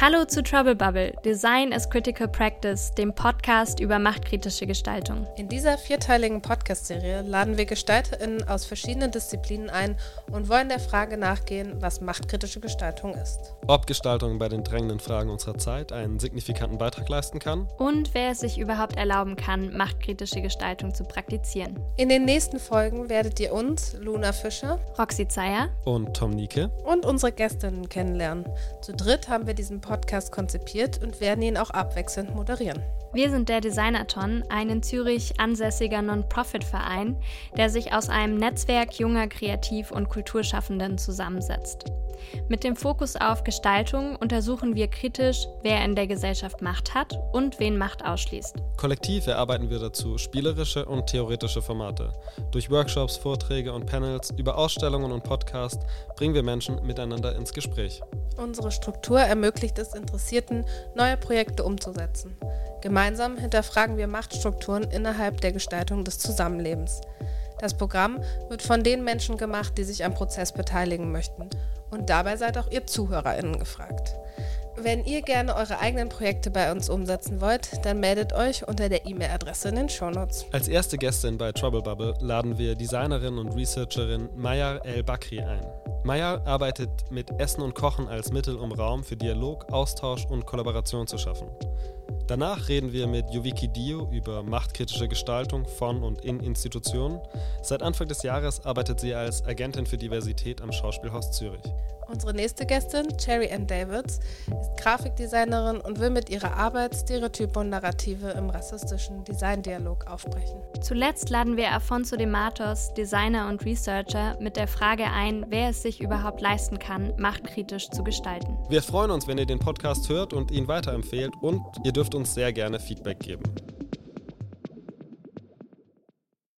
Hallo zu Trouble Bubble, Design as Critical Practice, dem Podcast über machtkritische Gestaltung. In dieser vierteiligen Podcast-Serie laden wir GestalterInnen aus verschiedenen Disziplinen ein und wollen der Frage nachgehen, was machtkritische Gestaltung ist. Ob Gestaltung bei den drängenden Fragen unserer Zeit einen signifikanten Beitrag leisten kann. Und wer es sich überhaupt erlauben kann, machtkritische Gestaltung zu praktizieren. In den nächsten Folgen werdet ihr uns, Luna Fischer, Roxy Zeyer und Tom Nieke und unsere Gästinnen kennenlernen. Zu dritt haben wir diesen Podcast konzipiert und werden ihn auch abwechselnd moderieren. Wir sind der Designerton, ein in Zürich ansässiger Non-Profit-Verein, der sich aus einem Netzwerk junger Kreativ- und Kulturschaffenden zusammensetzt. Mit dem Fokus auf Gestaltung untersuchen wir kritisch, wer in der Gesellschaft Macht hat und wen Macht ausschließt. Kollektiv erarbeiten wir dazu spielerische und theoretische Formate. Durch Workshops, Vorträge und Panels, über Ausstellungen und Podcasts bringen wir Menschen miteinander ins Gespräch. Unsere Struktur ermöglicht es Interessierten, neue Projekte umzusetzen. Gemeinsam hinterfragen wir Machtstrukturen innerhalb der Gestaltung des Zusammenlebens. Das Programm wird von den Menschen gemacht, die sich am Prozess beteiligen möchten. Und dabei seid auch ihr ZuhörerInnen gefragt. Wenn ihr gerne eure eigenen Projekte bei uns umsetzen wollt, dann meldet euch unter der E-Mail-Adresse in den Shownotes. Als erste Gästin bei Trouble Bubble laden wir Designerin und Researcherin Maya El Bakri ein. Maya arbeitet mit Essen und Kochen als Mittel, um Raum für Dialog, Austausch und Kollaboration zu schaffen. Danach reden wir mit Yuviki Dio über machtkritische Gestaltung von und in Institutionen. Seit Anfang des Jahres arbeitet sie als Agentin für Diversität am Schauspielhaus Zürich. Unsere nächste Gästin, Cherry Ann Davids, ist Grafikdesignerin und will mit ihrer Arbeit Stereotype und Narrative im rassistischen Designdialog aufbrechen. Zuletzt laden wir Afonso de Matos, Designer und Researcher, mit der Frage ein, wer es sich überhaupt leisten kann, machtkritisch zu gestalten. Wir freuen uns, wenn ihr den Podcast hört und ihn weiterempfehlt und ihr dürft uns sehr gerne Feedback geben.